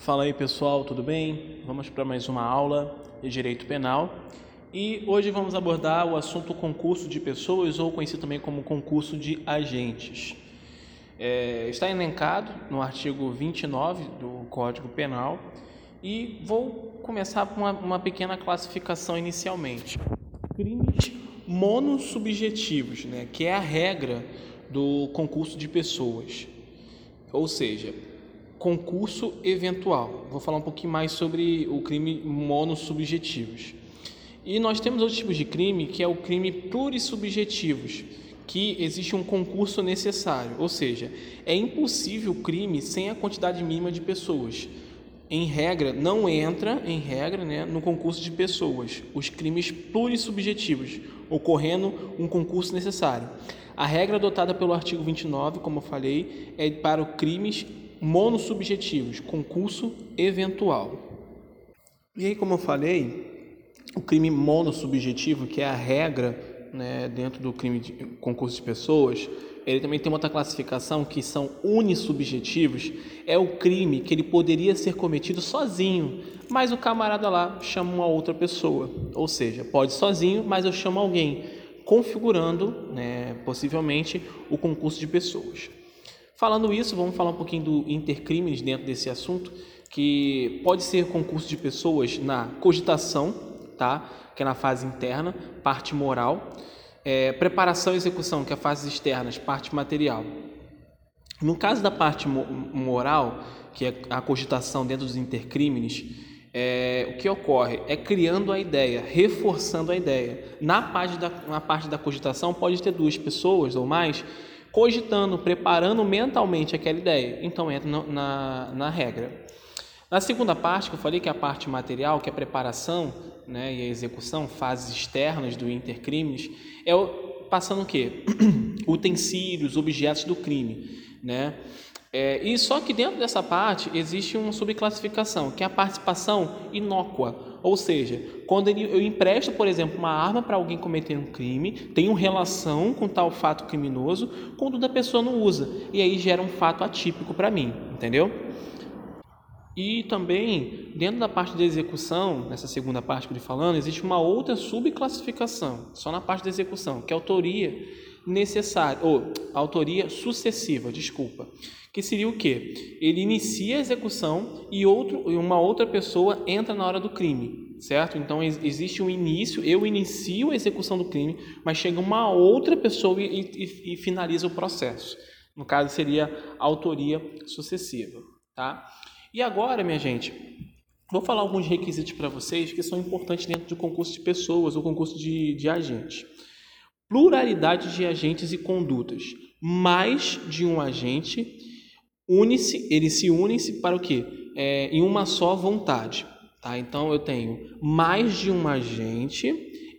Fala aí pessoal, tudo bem? Vamos para mais uma aula de Direito Penal e hoje vamos abordar o assunto concurso de pessoas ou conhecido também como concurso de agentes. É, está elencado no artigo 29 do Código Penal e vou começar com uma, uma pequena classificação inicialmente. Crimes monossubjetivos, né, que é a regra do concurso de pessoas. Ou seja, concurso eventual. Vou falar um pouquinho mais sobre o crime monossubjetivos. E nós temos outros tipos de crime, que é o crime plurissubjetivos, que existe um concurso necessário, ou seja, é impossível crime sem a quantidade mínima de pessoas. Em regra, não entra em regra né, no concurso de pessoas os crimes plurissubjetivos, ocorrendo um concurso necessário. A regra adotada pelo artigo 29, como eu falei, é para crimes monossubjetivos, concurso eventual. E aí, como eu falei, o crime monossubjetivo, que é a regra né, dentro do crime de concurso de pessoas, ele também tem outra classificação que são unissubjetivos, é o crime que ele poderia ser cometido sozinho, mas o camarada lá chama uma outra pessoa, ou seja, pode sozinho, mas eu chamo alguém, configurando, né, possivelmente, o concurso de pessoas. Falando isso, vamos falar um pouquinho do intercrimes dentro desse assunto, que pode ser concurso de pessoas na cogitação, tá? que é na fase interna, parte moral, é, preparação e execução, que é a fase externas, parte material. No caso da parte moral, que é a cogitação dentro dos intercrimes, é, o que ocorre é criando a ideia, reforçando a ideia. Na parte, da, na parte da cogitação, pode ter duas pessoas ou mais cogitando, preparando mentalmente aquela ideia. Então entra na, na regra. Na segunda parte, que eu falei que é a parte material, que é a preparação né, e a execução, fases externas do intercrimes, é o, passando o quê? Utensílios, objetos do crime. Né? É, e só que dentro dessa parte existe uma subclassificação, que é a participação inócua. Ou seja, quando eu empresto, por exemplo, uma arma para alguém cometer um crime, tenho relação com tal fato criminoso, quando a pessoa não usa. E aí gera um fato atípico para mim, entendeu? E também, dentro da parte da execução, nessa segunda parte que eu estou falando, existe uma outra subclassificação, só na parte da execução, que é a autoria necessária, ou autoria sucessiva, desculpa que seria o quê? Ele inicia a execução e outro, uma outra pessoa entra na hora do crime, certo? Então existe um início, eu inicio a execução do crime, mas chega uma outra pessoa e, e, e finaliza o processo. No caso seria autoria sucessiva, tá? E agora, minha gente, vou falar alguns requisitos para vocês que são importantes dentro do concurso de pessoas ou concurso de, de agentes. Pluralidade de agentes e condutas. Mais de um agente une-se, eles se unem-se para o quê? É, em uma só vontade. Tá? Então eu tenho mais de um agente,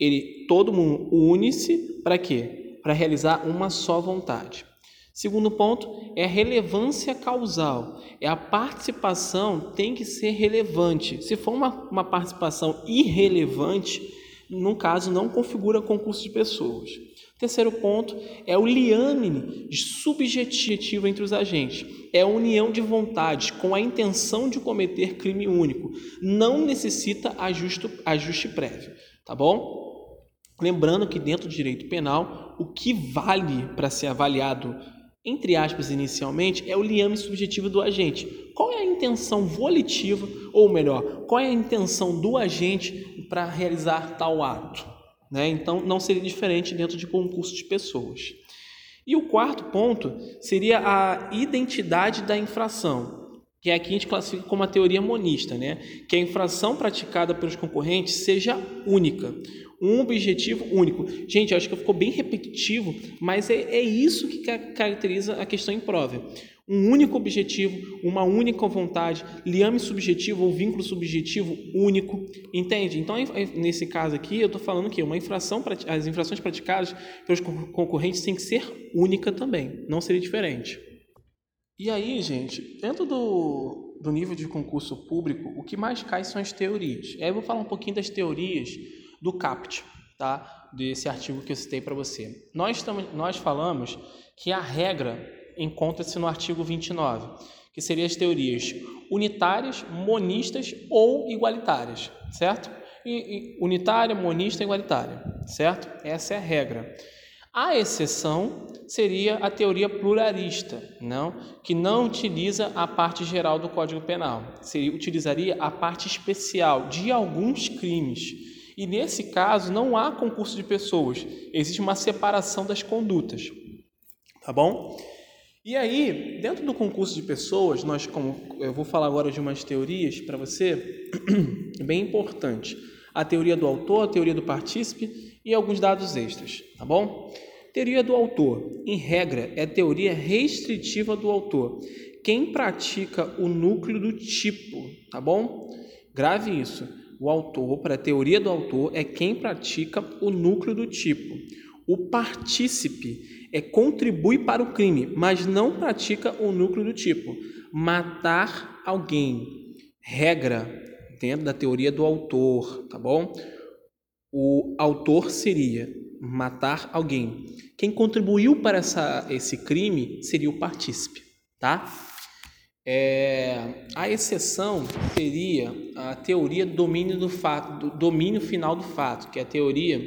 ele, todo mundo une-se para quê? Para realizar uma só vontade. Segundo ponto é a relevância causal. É a participação tem que ser relevante. Se for uma, uma participação irrelevante, no caso não configura concurso de pessoas. Terceiro ponto é o liame subjetivo entre os agentes. É a união de vontades com a intenção de cometer crime único. Não necessita ajuste, ajuste prévio, tá bom? Lembrando que dentro do direito penal, o que vale para ser avaliado, entre aspas, inicialmente, é o liame subjetivo do agente. Qual é a intenção volitiva, ou melhor, qual é a intenção do agente para realizar tal ato? Né? Então, não seria diferente dentro de concurso de pessoas. E o quarto ponto seria a identidade da infração, que aqui a gente classifica como a teoria monista, né? que a infração praticada pelos concorrentes seja única, um objetivo único. Gente, acho que ficou bem repetitivo, mas é, é isso que caracteriza a questão impróvia um único objetivo, uma única vontade, liame subjetivo ou vínculo subjetivo único, entende? Então, nesse caso aqui, eu estou falando que uma infração, as infrações praticadas pelos concorrentes têm que ser única também, não seria diferente. E aí, gente, dentro do, do nível de concurso público, o que mais cai são as teorias. E aí eu vou falar um pouquinho das teorias do CAPT, tá? Desse artigo que eu citei para você. Nós, nós falamos que a regra encontra-se no artigo 29, que seriam as teorias unitárias, monistas ou igualitárias, certo? unitária, monista e igualitária, certo? Essa é a regra. A exceção seria a teoria pluralista, não, que não utiliza a parte geral do Código Penal, seria, utilizaria a parte especial de alguns crimes. E nesse caso não há concurso de pessoas, existe uma separação das condutas. Tá bom? E aí, dentro do concurso de pessoas, nós como eu vou falar agora de umas teorias para você, bem importante. A teoria do autor, a teoria do partícipe e alguns dados extras, tá bom? Teoria do autor, em regra, é teoria restritiva do autor. Quem pratica o núcleo do tipo, tá bom? Grave isso. O autor, para a teoria do autor, é quem pratica o núcleo do tipo. O partícipe é contribui para o crime, mas não pratica o núcleo do tipo. Matar alguém. Regra dentro da teoria do autor, tá bom? O autor seria matar alguém. Quem contribuiu para essa, esse crime seria o partícipe, tá? É, a exceção seria a teoria do domínio do fato, do domínio final do fato, que é a teoria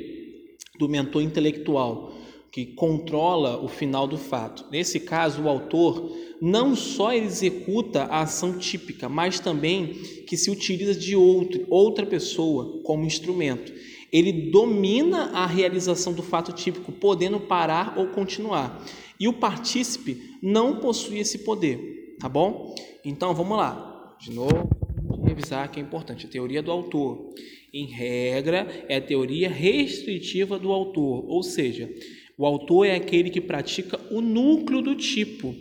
do mentor intelectual, que controla o final do fato. Nesse caso, o autor não só executa a ação típica, mas também que se utiliza de outro, outra pessoa como instrumento ele domina a realização do fato típico, podendo parar ou continuar. E o partícipe não possui esse poder, tá bom? Então vamos lá, de novo, revisar que é importante. A teoria do autor, em regra, é a teoria restritiva do autor, ou seja, o autor é aquele que pratica o núcleo do tipo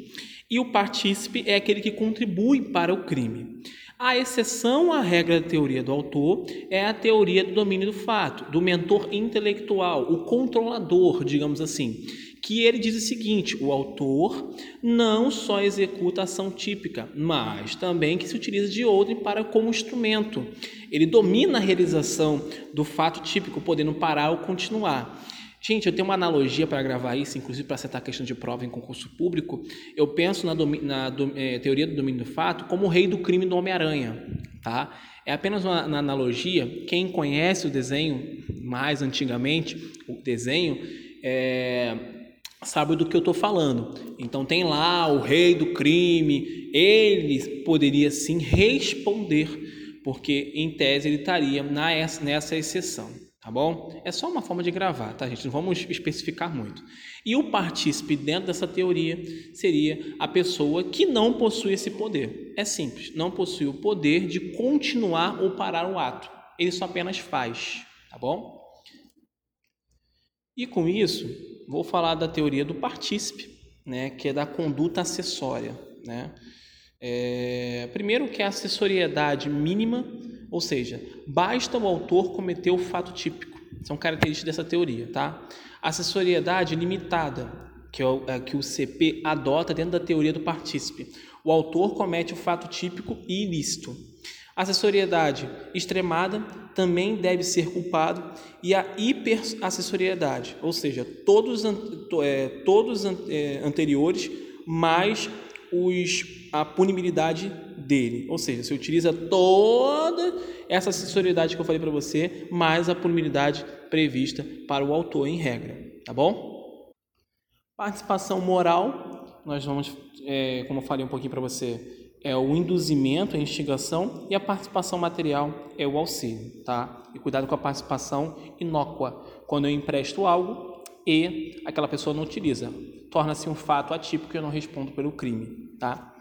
e o partícipe é aquele que contribui para o crime. A exceção à regra da teoria do autor é a teoria do domínio do fato, do mentor intelectual, o controlador, digamos assim, que ele diz o seguinte: o autor não só executa a ação típica, mas também que se utiliza de outra para como instrumento. Ele domina a realização do fato típico, podendo parar ou continuar. Gente, eu tenho uma analogia para gravar isso, inclusive para acertar a questão de prova em concurso público. Eu penso na, na é, teoria do domínio do fato como o rei do crime do Homem-Aranha, tá? É apenas uma, uma, analogia. Quem conhece o desenho mais antigamente, o desenho, é, sabe do que eu estou falando. Então tem lá o rei do crime, ele poderia sim responder, porque em tese ele estaria na, nessa exceção tá bom? É só uma forma de gravar, tá, gente? Não vamos especificar muito. E o partícipe dentro dessa teoria seria a pessoa que não possui esse poder. É simples, não possui o poder de continuar ou parar o ato. Ele só apenas faz, tá bom? E com isso, vou falar da teoria do partícipe, né, que é da conduta acessória, né? É, primeiro que é a assessoriedade mínima ou seja, basta o autor cometer o fato típico. São características dessa teoria, tá? Assessoriedade limitada, que é é, que o CP adota dentro da teoria do partícipe. O autor comete o fato típico e ilícito. Assessoriedade extremada também deve ser culpado e a hiperassessoriedade, ou seja, todos, é, todos é, anteriores mais os, a punibilidade dele. Ou seja, você utiliza toda essa acessoriedade que eu falei para você, mais a punibilidade prevista para o autor em regra. Tá bom? Participação moral, nós vamos, é, como eu falei um pouquinho para você, é o induzimento, a instigação, e a participação material é o auxílio, tá? E cuidado com a participação inócua, quando eu empresto algo e aquela pessoa não utiliza torna-se um fato atípico e eu não respondo pelo crime, tá?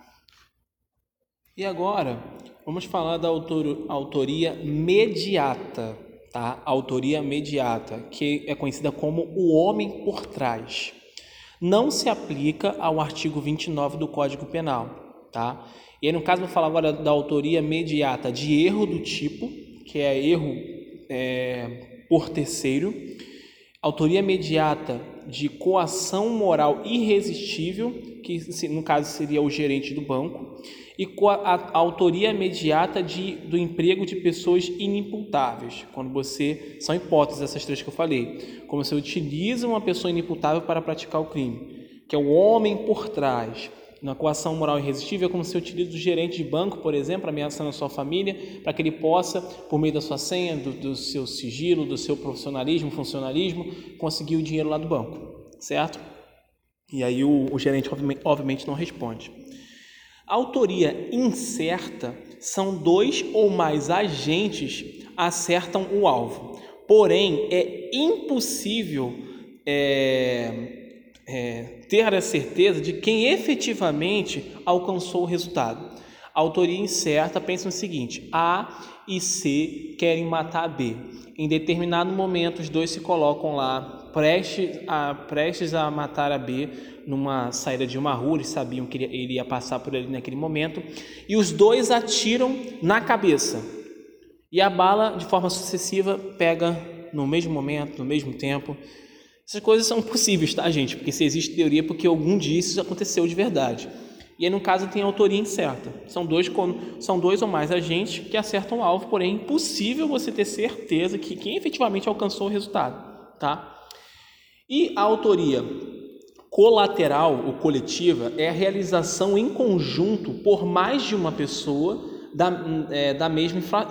E agora, vamos falar da autor, autoria mediata, tá? Autoria mediata, que é conhecida como o homem por trás. Não se aplica ao artigo 29 do Código Penal, tá? E aí, no caso, vou falar agora da autoria mediata de erro do tipo, que é erro é, por terceiro, autoria mediata de coação moral irresistível, que no caso seria o gerente do banco, e com a, autoria imediata de, do emprego de pessoas inimputáveis, quando você são hipóteses essas três que eu falei, como você utiliza uma pessoa inimputável para praticar o crime, que é o homem por trás, Na coação moral irresistível é como se utiliza o gerente de banco, por exemplo, ameaçando a sua família, para que ele possa, por meio da sua senha, do, do seu sigilo, do seu profissionalismo, funcionalismo, conseguir o dinheiro lá do banco, certo? E aí o, o gerente obviamente não responde. Autoria incerta são dois ou mais agentes acertam o alvo. Porém, é impossível é, é, ter a certeza de quem efetivamente alcançou o resultado. A autoria incerta pensa no seguinte: A e C querem matar B. Em determinado momento, os dois se colocam lá, prestes a, prestes a matar a B, numa saída de uma rua, eles sabiam que ele ia passar por ali naquele momento, e os dois atiram na cabeça. E a bala, de forma sucessiva, pega no mesmo momento, no mesmo tempo, essas coisas são possíveis, tá, gente? Porque se existe teoria, porque algum dia isso aconteceu de verdade. E aí, no caso, tem autoria incerta. São dois, são dois ou mais agentes que acertam o alvo, porém é impossível você ter certeza que quem efetivamente alcançou o resultado, tá? E a autoria colateral ou coletiva é a realização em conjunto por mais de uma pessoa da, é, da mesma infra,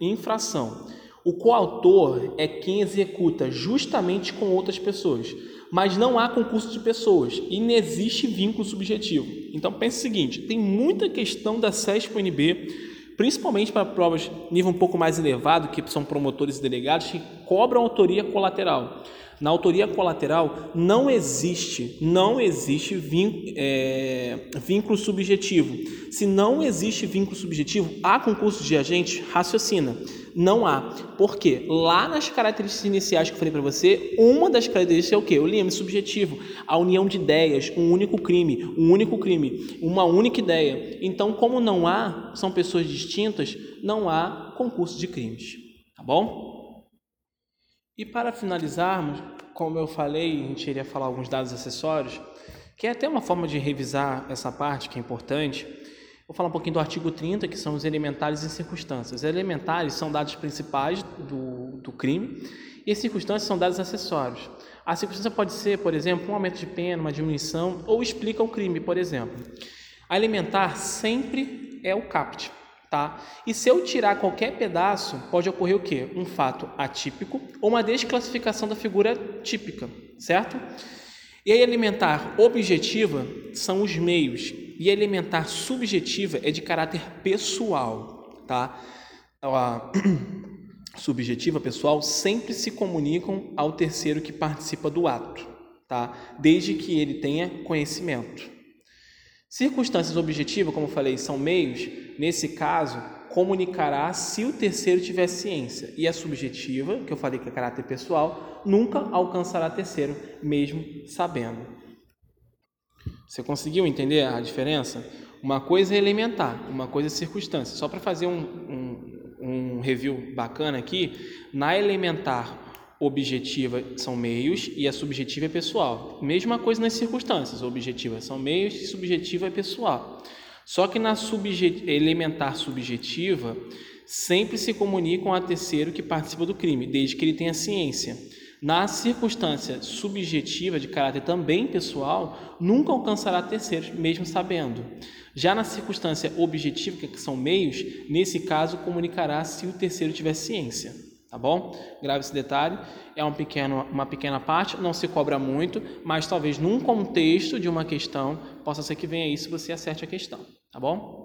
infração. O coautor é quem executa justamente com outras pessoas, mas não há concurso de pessoas e não existe vínculo subjetivo. Então pense o seguinte: tem muita questão da SESP-UNB, principalmente para provas nível um pouco mais elevado, que são promotores e delegados, que cobram autoria colateral. Na autoria colateral não existe, não existe vínculo, é, vínculo subjetivo. Se não existe vínculo subjetivo, há concurso de agente? Raciocina. Não há. Por quê? Lá nas características iniciais que eu falei para você, uma das características é o quê? O leme subjetivo, a união de ideias, um único crime, um único crime, uma única ideia. Então, como não há, são pessoas distintas, não há concurso de crimes. Tá bom? E para finalizarmos, como eu falei, a gente iria falar alguns dados acessórios, que é até uma forma de revisar essa parte que é importante. Vou falar um pouquinho do artigo 30, que são os elementares e circunstâncias. Elementares são dados principais do, do crime e as circunstâncias são dados acessórios. A circunstância pode ser, por exemplo, um aumento de pena, uma diminuição ou explica o crime, por exemplo. A elementar sempre é o caput tá? E se eu tirar qualquer pedaço, pode ocorrer o quê? Um fato atípico ou uma desclassificação da figura típica, certo? E a objetiva são os meios e a subjetiva é de caráter pessoal, tá? A subjetiva pessoal sempre se comunicam ao terceiro que participa do ato, tá? Desde que ele tenha conhecimento. Circunstâncias objetivas, como falei, são meios, nesse caso, comunicará se o terceiro tiver ciência. E a subjetiva, que eu falei que é caráter pessoal, nunca alcançará terceiro, mesmo sabendo. Você conseguiu entender a diferença? Uma coisa é elementar, uma coisa é circunstância. Só para fazer um, um, um review bacana aqui, na elementar objetiva são meios e a subjetiva é pessoal. Mesma coisa nas circunstâncias, objetiva são meios e subjetiva é pessoal. Só que na subjet... elementar subjetiva sempre se comunicam a terceiro que participa do crime, desde que ele tenha ciência. Na circunstância subjetiva de caráter também pessoal, nunca alcançará terceiros, mesmo sabendo. Já na circunstância objetiva, que são meios, nesse caso comunicará se o terceiro tiver ciência tá bom? Grave esse detalhe, é um pequeno, uma pequena parte, não se cobra muito, mas talvez num contexto de uma questão possa ser que venha isso se você acerte a questão, tá bom?